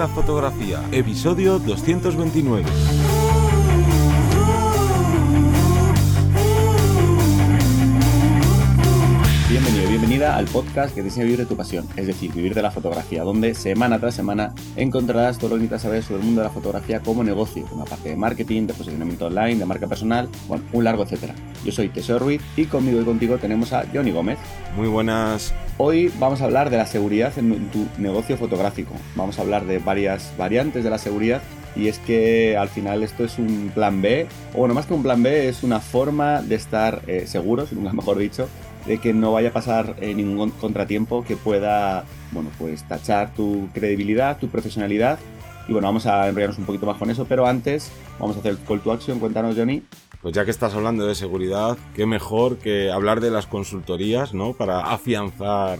la fotografía, episodio 229. Bienvenido bienvenida al podcast que desea vivir de tu pasión, es decir, vivir de la fotografía, donde semana tras semana encontrarás todo lo que necesitas saber sobre el mundo de la fotografía como negocio, una parte de marketing, de posicionamiento online, de marca personal, bueno, un largo etcétera. Yo soy Tesoro Ruiz y conmigo y contigo tenemos a Johnny Gómez. Muy buenas. Hoy vamos a hablar de la seguridad en tu negocio fotográfico. Vamos a hablar de varias variantes de la seguridad y es que al final esto es un plan B, o bueno, más que un plan B, es una forma de estar eh, seguros, nunca mejor dicho, de que no vaya a pasar eh, ningún contratiempo que pueda, bueno, pues tachar tu credibilidad, tu profesionalidad. Y bueno, vamos a enrollarnos un poquito más con eso, pero antes vamos a hacer call to action. Cuéntanos, Johnny. Pues ya que estás hablando de seguridad, qué mejor que hablar de las consultorías, ¿no? Para afianzar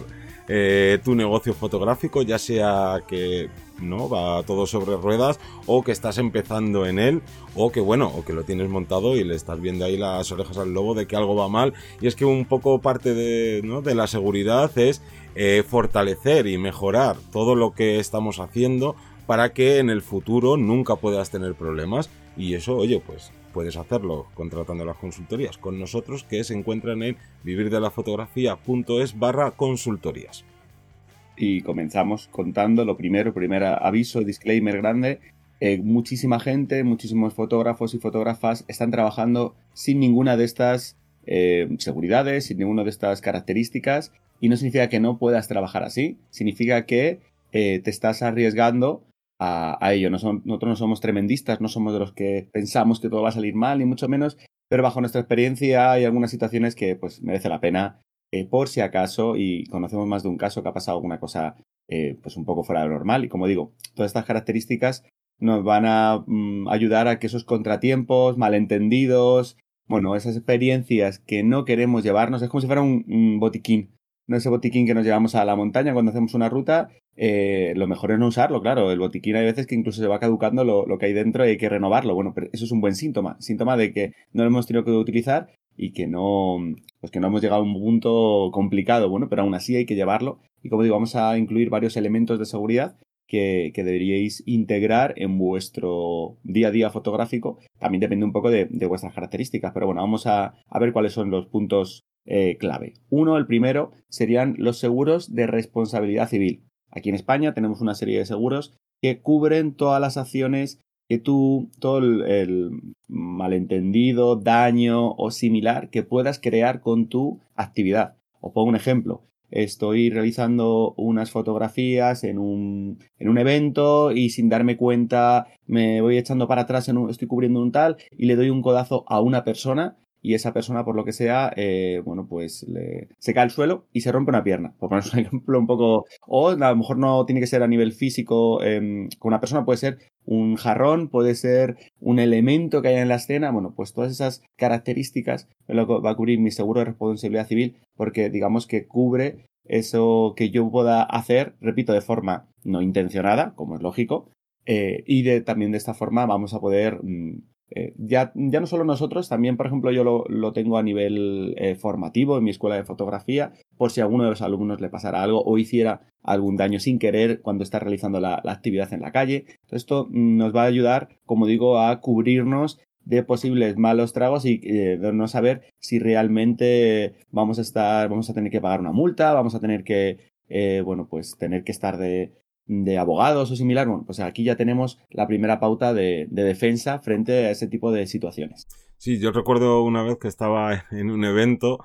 eh, tu negocio fotográfico, ya sea que no va todo sobre ruedas o que estás empezando en él o que bueno o que lo tienes montado y le estás viendo ahí las orejas al lobo de que algo va mal y es que un poco parte de, ¿no? de la seguridad es eh, fortalecer y mejorar todo lo que estamos haciendo para que en el futuro nunca puedas tener problemas y eso oye pues puedes hacerlo contratando las consultorías con nosotros que se encuentran en vivirdelafotografía.es barra consultorías. Y comenzamos contando lo primero, primer aviso, disclaimer grande. Eh, muchísima gente, muchísimos fotógrafos y fotógrafas están trabajando sin ninguna de estas eh, seguridades, sin ninguna de estas características. Y no significa que no puedas trabajar así, significa que eh, te estás arriesgando a, ello. nosotros no somos tremendistas, no somos de los que pensamos que todo va a salir mal, ni mucho menos, pero bajo nuestra experiencia hay algunas situaciones que pues merece la pena eh, por si acaso, y conocemos más de un caso que ha pasado alguna cosa eh, pues un poco fuera de lo normal. Y como digo, todas estas características nos van a mm, ayudar a que esos contratiempos, malentendidos, bueno, esas experiencias que no queremos llevarnos, es como si fuera un botiquín no ese botiquín que nos llevamos a la montaña cuando hacemos una ruta, eh, lo mejor es no usarlo, claro. El botiquín hay veces que incluso se va caducando lo, que hay dentro y hay que renovarlo. Bueno, pero eso es un buen síntoma, síntoma de que no lo hemos tenido que utilizar y que no, pues que no hemos llegado a un punto complicado. Bueno, pero aún así hay que llevarlo. Y como digo, vamos a incluir varios elementos de seguridad que, deberíais integrar en vuestro día a día fotográfico. También depende un poco de, vuestras características, pero bueno, vamos a, a, ver cuáles son los puntos eh, clave. Uno, el primero, serían los seguros de responsabilidad civil. Aquí en España tenemos una serie de seguros que cubren todas las acciones que tú, todo el, malentendido, daño o similar que puedas crear con tu actividad. Os pongo un ejemplo. Estoy realizando unas fotografías en un, en un evento y sin darme cuenta me voy echando para atrás, en un, estoy cubriendo un tal y le doy un codazo a una persona y esa persona, por lo que sea, eh, bueno, pues le, se cae al suelo y se rompe una pierna. Por poner un ejemplo un poco, o a lo mejor no tiene que ser a nivel físico eh, con una persona, puede ser un jarrón, puede ser un elemento que haya en la escena, bueno, pues todas esas características lo va a cubrir mi seguro de responsabilidad civil porque digamos que cubre eso que yo pueda hacer, repito, de forma no intencionada, como es lógico, eh, y de, también de esta forma vamos a poder mm, eh, ya, ya no solo nosotros, también, por ejemplo, yo lo, tengo a nivel eh, formativo en mi escuela de fotografía, por si a alguno de los alumnos le pasara algo o hiciera algún daño sin querer cuando está realizando la, actividad en la calle. esto nos va a ayudar, como digo, a cubrirnos de posibles malos tragos y eh, de no saber si realmente vamos a estar, vamos a tener que pagar una multa, vamos a tener que, bueno, pues tener que estar de, de abogados o similar, bueno, pues aquí ya tenemos la primera pauta de, defensa frente a ese tipo de situaciones. Sí, yo recuerdo una vez que estaba en un evento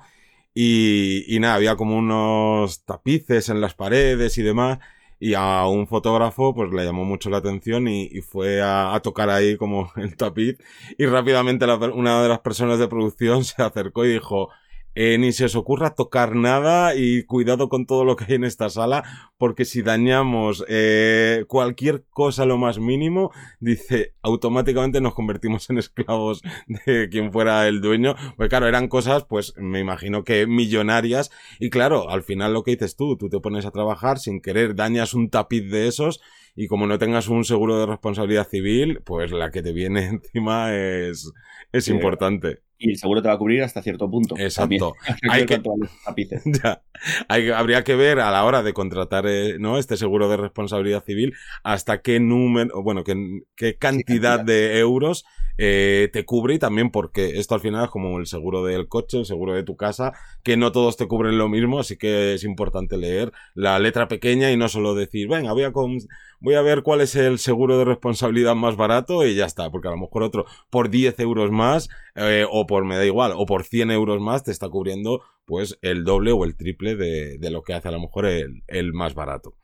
y, y nada, había como unos tapices en las paredes y demás y a un fotógrafo pues le llamó mucho la atención y, fue a, tocar ahí como el tapiz y rápidamente una de las personas de producción se acercó y dijo eh, ni se os ocurra tocar nada y cuidado con todo lo que hay en esta sala, porque si dañamos eh, cualquier cosa lo más mínimo, dice, automáticamente nos convertimos en esclavos de quien fuera el dueño. Pues claro, eran cosas, pues me imagino que millonarias. Y claro, al final lo que dices tú, tú te pones a trabajar sin querer, dañas un tapiz de esos y como no tengas un seguro de responsabilidad civil, pues la que te viene encima es, es importante Y el seguro te va a cubrir hasta cierto punto. Exacto. Hay que, habría que ver a la hora de contratar eh, ¿no? este seguro de responsabilidad civil hasta qué número, bueno, qué, qué cantidad de euros eh, te cubre y también porque esto al final es como el seguro del coche, el seguro de tu casa, que no todos te cubren lo mismo, así que es importante leer la letra pequeña y no solo decir, venga, voy a, voy a ver cuál es el seguro de responsabilidad más barato y ya está, porque a lo mejor otro por 10 euros más eh, o por, me da igual, o por 100 euros más te está cubriendo pues el doble o el triple de, de lo que hace a lo mejor el, el más barato.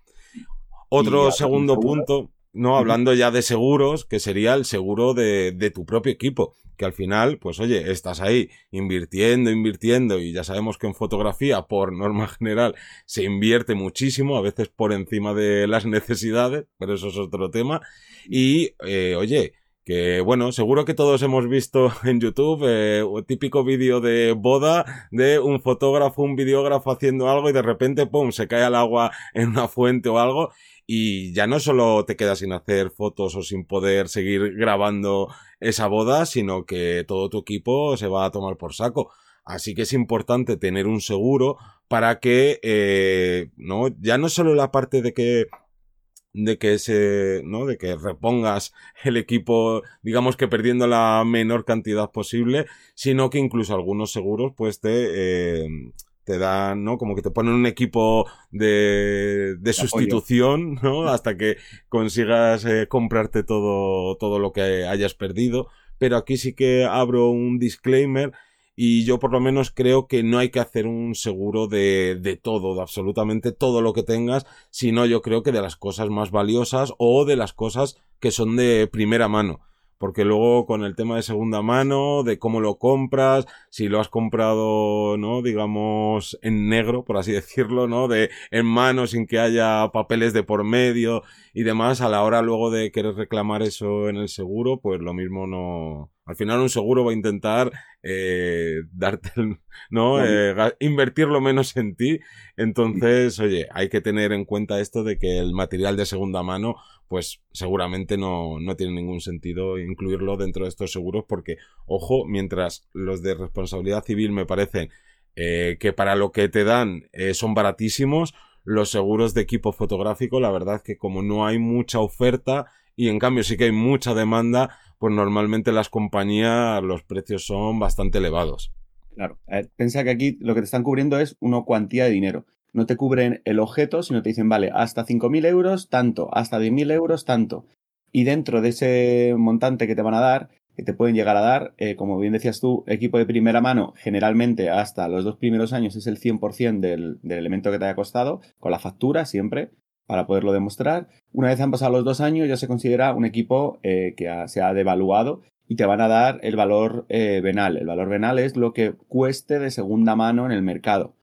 Otro segundo punto, no hablando ya de seguros, que sería el seguro de, de, tu propio equipo, que al final, pues oye, estás ahí invirtiendo, invirtiendo, y ya sabemos que en fotografía, por norma general, se invierte muchísimo, a veces por encima de las necesidades, pero eso es otro tema, y eh, oye, que bueno, seguro que todos hemos visto en YouTube eh, un típico vídeo de boda de un fotógrafo, un videógrafo haciendo algo y de repente, pum, se cae al agua en una fuente o algo y ya no solo te quedas sin hacer fotos o sin poder seguir grabando esa boda, sino que todo tu equipo se va a tomar por saco. Así que es importante tener un seguro para que, eh, no, ya no solo la parte de que de que se, ¿no? De que repongas el equipo, digamos que perdiendo la menor cantidad posible, sino que incluso algunos seguros, pues te, eh, te dan, ¿no? Como que te ponen un equipo de, de sustitución, ¿no? Hasta que consigas eh, comprarte todo, todo lo que hayas perdido. Pero aquí sí que abro un disclaimer y yo por lo menos creo que no hay que hacer un seguro de, de todo, de absolutamente todo lo que tengas, sino yo creo que de las cosas más valiosas o de las cosas que son de primera mano porque luego con el tema de segunda mano, de cómo lo compras, si lo has comprado, ¿no? Digamos, en negro, por así decirlo, ¿no? De en mano, sin que haya papeles de por medio y demás, a la hora luego de querer reclamar eso en el seguro, pues lo mismo no... Al final un seguro va a intentar eh, darte, ¿no? Eh, invertir lo menos en ti. Entonces, oye, hay que tener en cuenta esto de que el material de segunda mano pues seguramente no, no tiene ningún sentido incluirlo dentro de estos seguros porque, ojo, mientras los de responsabilidad civil me parecen eh, que para lo que te dan eh, son baratísimos, los seguros de equipo fotográfico, la verdad que como no hay mucha oferta y en cambio sí que hay mucha demanda, pues normalmente las compañías los precios son bastante elevados. Claro, eh, piensa que aquí lo que te están cubriendo es una cuantía de dinero no te cubren el objeto, sino te dicen, vale, hasta 5.000 euros, tanto, hasta 10.000 euros, tanto. Y dentro de ese montante que te van a dar, que te pueden llegar a dar, eh, como bien decías tú, equipo de primera mano, generalmente hasta los dos primeros años es el 100% del, del elemento que te haya costado, con la factura siempre, para poderlo demostrar. Una vez han pasado los dos años, ya se considera un equipo eh, que se ha devaluado y te van a dar el valor eh, venal. El valor venal es lo que cueste de segunda mano en el mercado.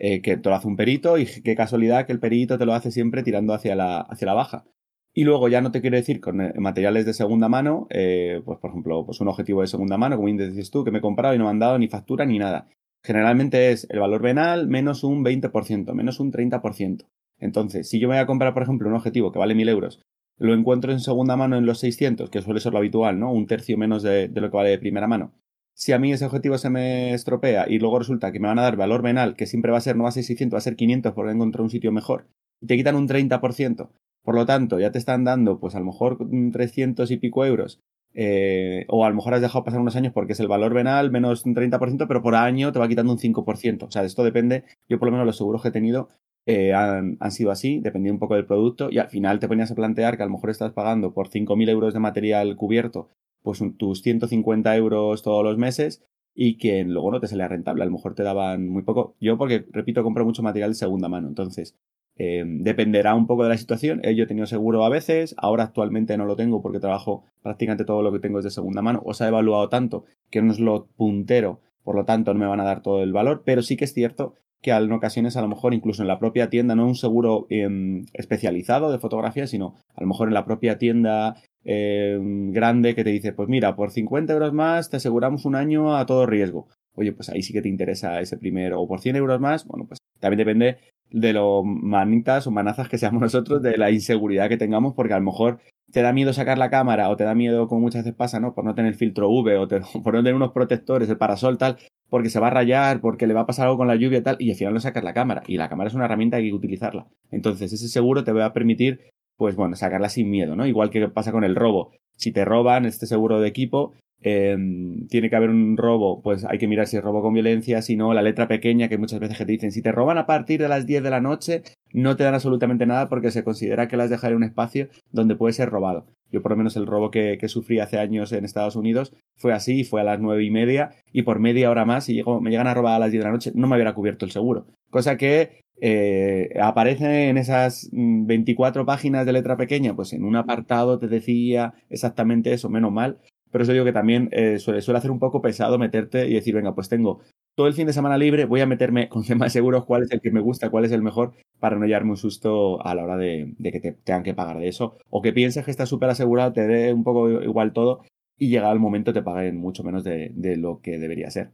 Eh, que te lo hace un perito y qué casualidad que el perito te lo hace siempre tirando hacia la, hacia la baja. Y luego ya no te quiero decir con materiales de segunda mano, pues por ejemplo, pues un objetivo de segunda mano, como dices tú, que me he comprado y no me han dado ni factura ni nada. Generalmente es el valor venal menos un 20%, menos un 30%. Entonces, si yo me voy a comprar, por ejemplo, un objetivo que vale 1000 euros, lo encuentro en segunda mano en los 600, que suele ser lo habitual, ¿no? Un tercio menos de lo que vale de primera mano si a mí ese objetivo se me estropea y luego resulta que me van a dar valor venal, que siempre va a ser, no va a ser 600, va a ser 500 porque encontrado un sitio mejor, y te quitan un 30%, por lo tanto, ya te están dando, pues a lo mejor 300 y pico euros, eh, o a lo mejor has dejado pasar unos años porque es el valor venal menos un 30%, pero por año te va quitando un 5%. O sea, esto depende, yo por lo menos los seguros que he tenido eh, han, sido así, dependiendo un poco del producto, y al final te ponías a plantear que a lo mejor estás pagando por 5.000 euros de material cubierto pues tus 150 euros todos los meses y que luego no te salía rentable. A lo mejor te daban muy poco. Yo, porque, repito, compro mucho material de segunda mano. Entonces, eh, dependerá un poco de la situación. Eh, yo he tenido seguro a veces, ahora actualmente no lo tengo porque trabajo prácticamente todo lo que tengo es de segunda mano. O se ha evaluado tanto que no es lo puntero, por lo tanto no me van a dar todo el valor, pero sí que es cierto que en ocasiones a lo mejor incluso en la propia tienda, no un seguro em, especializado de fotografía, sino a lo mejor en la propia tienda eh, grande que te dice, pues mira, por 50 euros más te aseguramos un año a todo riesgo. oye, pues ahí sí que te interesa ese primero, o por 100 euros más, bueno, pues también depende de lo manitas o manazas que seamos nosotros, de la inseguridad que tengamos, porque a lo mejor te da miedo sacar la cámara o te da miedo, como muchas veces pasa, ¿no? Por no tener filtro V o por no tener unos protectores, el parasol tal, porque se va a rayar, porque le va a pasar algo con la lluvia tal, y al final no sacas la cámara. Y la cámara es una herramienta que hay que utilizarla. Entonces, ese seguro te va a permitir, pues bueno, sacarla sin miedo, ¿no? Igual que pasa con el robo. Si te roban este seguro de equipo, Em, tiene que haber un robo, pues hay que mirar si es robo con violencia, si no, la letra pequeña que muchas veces te dicen, si te roban a partir de las 10 de la noche, no te dan absolutamente nada porque se considera que las dejaré en un espacio donde puede ser robado. Yo por lo menos el robo que, sufrí hace años en Estados Unidos fue así, fue a las nueve y media y por media hora más, y me llegan a robar a las 10 de la noche, no me hubiera cubierto el seguro. Cosa que eh, aparece en esas 24 mm, páginas de letra pequeña, pues en un apartado te decía exactamente eso, menos mal, pero eso digo que también eh, suele, suele hacer un poco pesado meterte y decir, venga, pues tengo todo el fin de semana libre, voy a meterme con temas seguros cuál es el que me gusta, cuál es el mejor, para no llevarme un susto a la hora de, que te tengan que pagar de eso. O que pienses que estás súper asegurado, te dé un poco igual todo y llega el momento te paguen mucho menos de, lo que debería ser.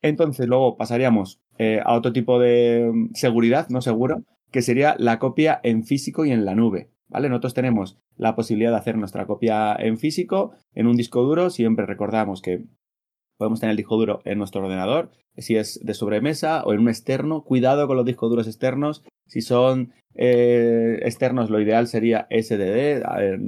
Entonces, luego pasaríamos eh, a otro tipo de mm, seguridad, no seguro, que sería la copia en físico y en la nube. ¿Vale? Nosotros tenemos la posibilidad de hacer nuestra copia en físico, en un disco duro. Siempre recordamos que podemos tener el disco duro en nuestro ordenador, si es de sobremesa o en un externo. Cuidado con los discos duros externos. Si son eh, externos, lo ideal sería SDD,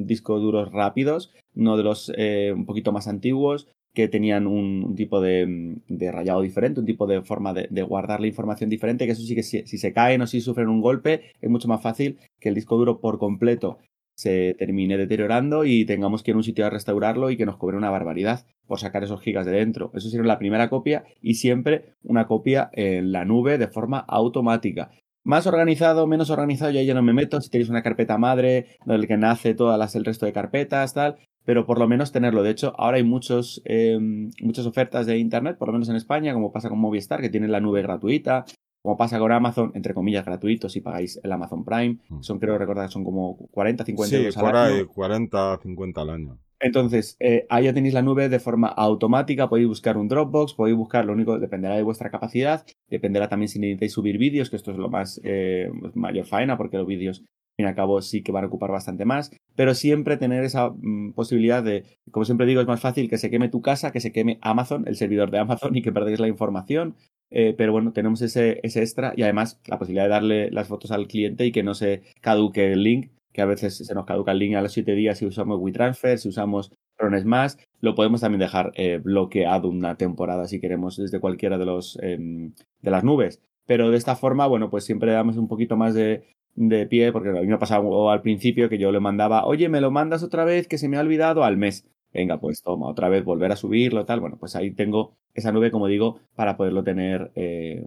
discos duros rápidos, no de los eh, un poquito más antiguos que tenían un, tipo de, rayado diferente, un tipo de forma de, guardar la información diferente, que eso sí que si, se caen o si sufren un golpe, es mucho más fácil que el disco duro por completo se termine deteriorando y tengamos que ir a un sitio a restaurarlo y que nos cobre una barbaridad por sacar esos gigas de dentro. Eso sería la primera copia y siempre una copia en la nube de forma automática. Más organizado, menos organizado, yo ya no me meto. Si tenéis una carpeta madre, donde que nace todas las, el resto de carpetas, tal, pero por lo menos tenerlo. De hecho, ahora hay muchos, em, muchas ofertas de Internet, por lo menos en España, como pasa con Movistar, que tienen la nube gratuita, como pasa con Amazon, entre comillas, gratuito si pagáis el Amazon Prime. Mm. Son, creo recordar, son como 40, 50 euros al año. 40, 50 al año. Entonces, eh, ahí ya tenéis la nube de forma automática, podéis buscar un Dropbox, podéis buscar, lo único dependerá de vuestra capacidad, dependerá también si necesitáis subir vídeos, que esto es lo más eh, mayor faena, porque los vídeos, fin y al cabo, sí que van a ocupar bastante más, pero siempre tener esa mm, posibilidad de, como siempre digo, es más fácil que se queme tu casa, que se queme Amazon, el servidor de Amazon, y que perdáis la información, eh, pero bueno, tenemos ese, ese extra y además la posibilidad de darle las fotos al cliente y que no se caduque el link, que a veces se nos caduca el link a los 7 días si usamos WeTransfer, si usamos Rones más, lo podemos también dejar eh, bloqueado una temporada si queremos desde cualquiera de los em, de las nubes. Pero de esta forma, bueno, pues siempre damos un poquito más de, de pie, porque a mí me ha pasado al principio que yo le mandaba, oye, me lo mandas otra vez que se me ha olvidado al mes venga, pues toma, otra vez volver a subirlo, tal. Bueno, pues ahí tengo esa nube, como digo, para poderlo tener eh,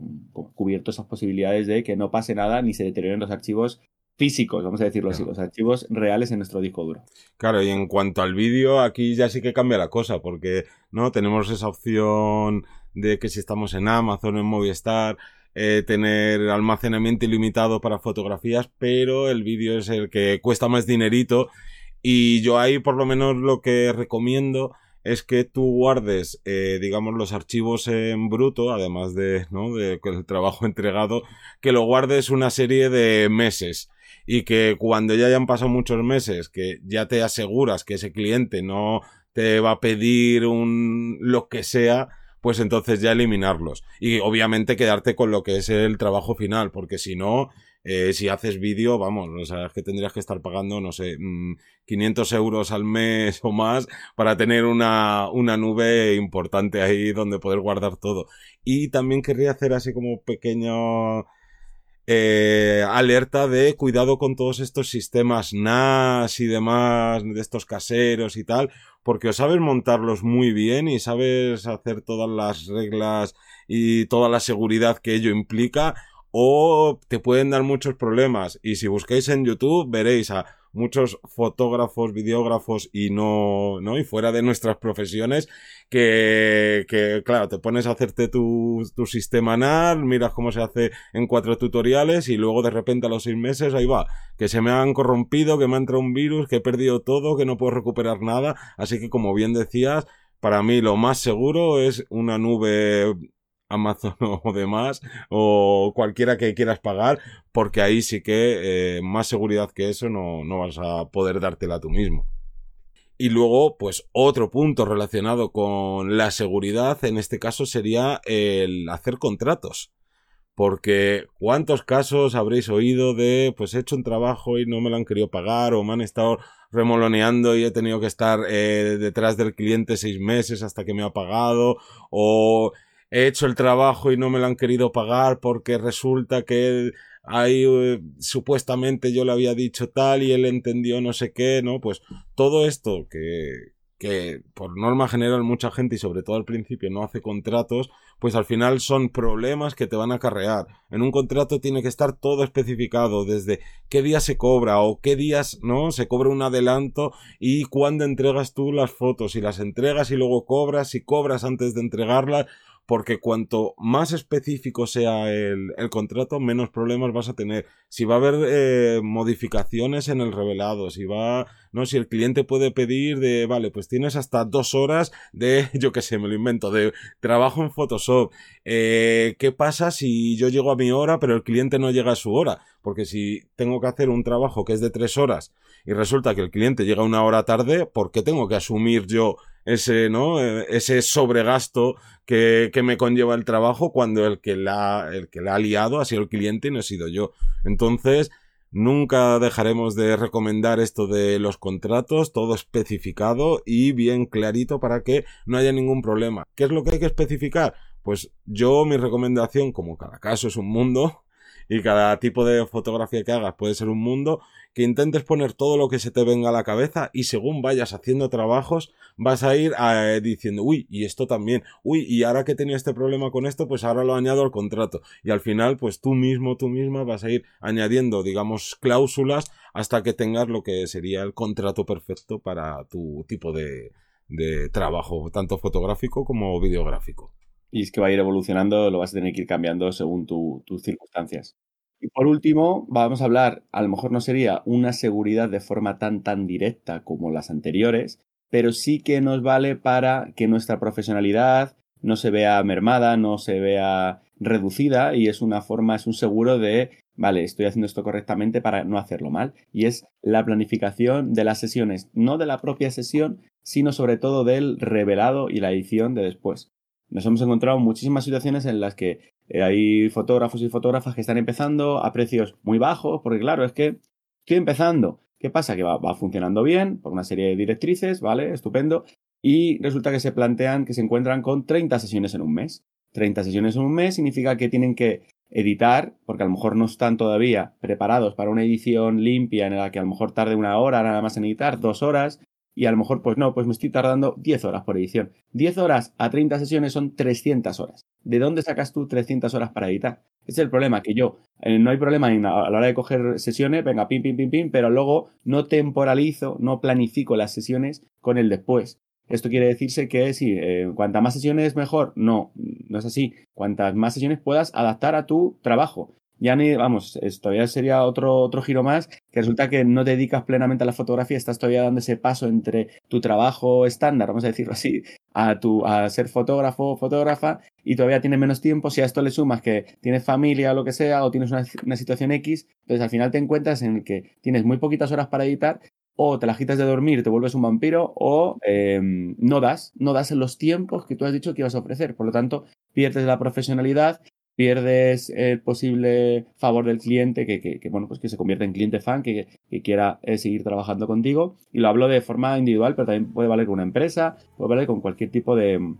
cubierto esas posibilidades de que no pase nada ni se deterioren los archivos físicos, vamos a decirlo así, los archivos reales en nuestro disco duro. Claro, y en cuanto al vídeo, aquí ya sí que cambia la cosa, porque no tenemos esa opción de que si estamos en Amazon, en Movistar, eh, tener almacenamiento ilimitado para fotografías, pero el vídeo es el que cuesta más dinerito y yo ahí por lo menos lo que recomiendo es que tú guardes, eh, digamos, los archivos en bruto, además de, ¿no? De el trabajo entregado, que lo guardes una serie de meses y que cuando ya hayan pasado muchos meses, que ya te aseguras que ese cliente no te va a pedir un lo que sea, pues entonces ya eliminarlos. Y obviamente quedarte con lo que es el trabajo final, porque si no, eh, si haces vídeo, vamos, o sea, es que tendrías que estar pagando, no sé, 500 mm, euros al mes o más para tener una, una nube importante ahí donde poder guardar todo. Y también querría hacer así como pequeño eh, alerta de cuidado con todos estos sistemas NAS y demás, de estos caseros y tal, porque o sabes montarlos muy bien y sabes hacer todas las reglas y toda la seguridad que ello implica, o te pueden dar muchos problemas. Y si busquéis en YouTube, veréis a muchos fotógrafos, videógrafos y no, ¿no? Y fuera de nuestras profesiones, que, que claro, te pones a hacerte tu, sistema NAR, miras cómo se hace en cuatro tutoriales y luego de repente a los seis meses ahí va, que se me han corrompido, que me ha entrado un virus, que he perdido todo, que no puedo recuperar nada. Así que como bien decías, para mí lo más seguro es una nube Amazon o demás, o cualquiera que quieras pagar, porque ahí sí que eh, más seguridad que eso no, no vas a poder dártela tú mismo. Y luego, pues otro punto relacionado con la seguridad, en este caso sería el hacer contratos. Porque cuántos casos habréis oído de, pues he hecho un trabajo y no me lo han querido pagar o me han estado remoloneando y he tenido que estar eh, detrás del cliente seis meses hasta que me ha pagado o he hecho el trabajo y no me lo han querido pagar porque resulta que ahí eh, supuestamente yo le había dicho tal y él entendió no sé qué, ¿no? Pues todo esto que, que por norma general mucha gente y sobre todo al principio no hace contratos, pues al final son problemas que te van a acarrear. En un contrato tiene que estar todo especificado, desde qué día se cobra o qué días, ¿no? Se cobra un adelanto y cuándo entregas tú las fotos, y las entregas y luego cobras, si cobras antes de entregarlas, porque cuanto más específico sea el, contrato, menos problemas vas a tener. Si va a haber eh, modificaciones en el revelado, si va, no, si el cliente puede pedir de, vale, pues tienes hasta dos horas de, yo qué sé, me lo invento, de trabajo en Photoshop. Eh, ¿Qué pasa si yo llego a mi hora, pero el cliente no llega a su hora? Porque si tengo que hacer un trabajo que es de tres horas y resulta que el cliente llega una hora tarde, ¿por qué tengo que asumir yo ese, ¿no? Eh, ese sobregasto que, que, me conlleva el trabajo cuando el que, la, el que la ha liado ha sido el cliente y no he sido yo. Entonces, nunca dejaremos de recomendar esto de los contratos, todo especificado y bien clarito para que no haya ningún problema. ¿Qué es lo que hay que especificar? Pues yo mi recomendación, como cada caso es un mundo, y cada tipo de fotografía que hagas puede ser un mundo, que intentes poner todo lo que se te venga a la cabeza y según vayas haciendo trabajos vas a ir eh, diciendo, uy, y esto también, uy, y ahora que tenía este problema con esto, pues ahora lo añado al contrato. Y al final, pues tú mismo, tú misma vas a ir añadiendo, digamos, cláusulas hasta que tengas lo que sería el contrato perfecto para tu tipo de, de trabajo, tanto fotográfico como videográfico. Y es que va a ir evolucionando, lo vas a tener que ir cambiando según tus circunstancias. Y por último, vamos a hablar, a lo mejor no sería una seguridad de forma tan tan directa como las anteriores, pero sí que nos vale para que nuestra profesionalidad no se vea mermada, no se vea reducida y es una forma, es un seguro de, vale, estoy haciendo esto correctamente para no hacerlo mal. Y es la planificación de las sesiones, no de la propia sesión, sino sobre todo del revelado y la edición de después. Nos hemos encontrado muchísimas situaciones en las que eh, hay fotógrafos y fotógrafas que están empezando a precios muy bajos, porque claro, es que estoy empezando. ¿Qué pasa? Que va, funcionando bien por una serie de directrices, ¿vale? Estupendo. Y resulta que se plantean que se encuentran con 30 sesiones en un mes. 30 sesiones en un mes significa que tienen que editar, porque a lo mejor no están todavía preparados para una edición limpia en la que a lo mejor tarde una hora nada más en editar, dos horas, y a lo mejor pues no, pues me estoy tardando 10 horas por edición. 10 horas a 30 sesiones son 300 horas. ¿De dónde sacas tú 300 horas para editar? Es el problema, que yo, eh, no hay problema a la hora de coger sesiones, venga, pim, pim, pim, pim, pero luego no temporalizo, no planifico las sesiones con el después. Esto quiere decirse que si eh, cuanta más sesiones mejor. No, no es así. Cuantas más sesiones puedas adaptar a tu trabajo ya ni, vamos, todavía sería otro, otro giro más, que resulta que no te dedicas plenamente a la fotografía, estás todavía dando ese paso entre tu trabajo estándar, vamos a decirlo así, a, tu, a ser fotógrafo o fotógrafa, y todavía tienes menos tiempo, si a esto le sumas que tienes familia o lo que sea, o tienes una, situación X, entonces al final te encuentras en el que tienes muy poquitas horas para editar, o te la agitas de dormir, te vuelves un vampiro, o em, no das, no das en los tiempos que tú has dicho que ibas a ofrecer. Por lo tanto, pierdes la profesionalidad pierdes el posible favor del cliente que, que, bueno, pues que se convierta en cliente fan, que, que quiera eh, seguir trabajando contigo. Y lo hablo de forma individual, pero también puede valer con una empresa, puede valer con cualquier tipo de,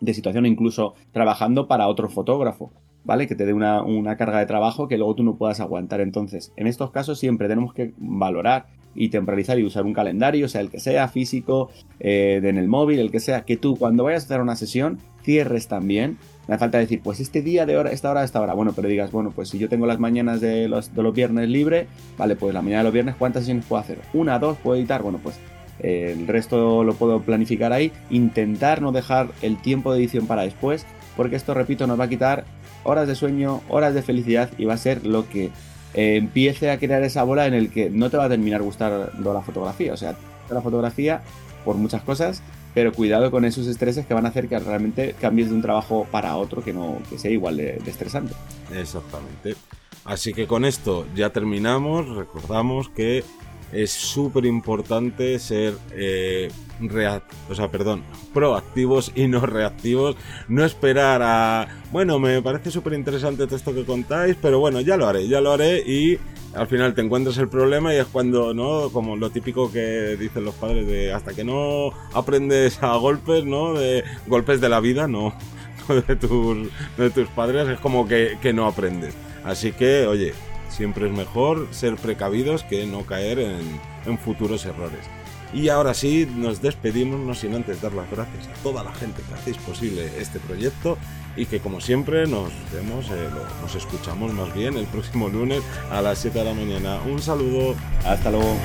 de situación, incluso trabajando para otro fotógrafo. ¿Vale? Que te dé una, una, carga de trabajo que luego tú no puedas aguantar. Entonces, en estos casos siempre tenemos que valorar y temporalizar y usar un calendario, sea el que sea, físico, eh, en el móvil, el que sea, que tú cuando vayas a hacer una sesión cierres también me falta decir, pues este día de hora, esta hora, esta hora. Bueno, pero digas, bueno, pues si yo tengo las mañanas de los, de viernes libre, vale, pues la mañana de los viernes, ¿cuántas sesiones puedo hacer? Una, dos, puedo editar. Bueno, pues eh, el resto lo puedo planificar ahí. Intentar no dejar el tiempo de edición para después, porque esto, repito, nos va a quitar horas de sueño, horas de felicidad y va a ser lo que eh, empiece a crear esa bola en el que no te va a terminar gustando la fotografía. O sea, la fotografía por muchas cosas, pero cuidado con esos estreses que van a hacer que realmente cambies de un trabajo para otro que no que sea igual de, estresante. Exactamente. Así que con esto ya terminamos. Recordamos que es súper importante ser eh, o sea, perdón, proactivos y no reactivos. No esperar a, bueno, me parece súper interesante todo esto que contáis, pero bueno, ya lo haré, ya lo haré y al final te encuentras el problema y es cuando, ¿no? Como lo típico que dicen los padres de hasta que no aprendes a golpes, ¿no? De golpes de la vida, no, de tus, de tus padres, es como que, que no aprendes. Así que, oye, siempre es mejor ser precavidos que no caer en, en futuros errores. Y ahora sí, nos despedimos, no sin antes dar las gracias a toda la gente que hacéis posible este proyecto y que como siempre nos vemos, eh, nos escuchamos más bien el próximo lunes a las 7 de la mañana. Un saludo. Hasta luego.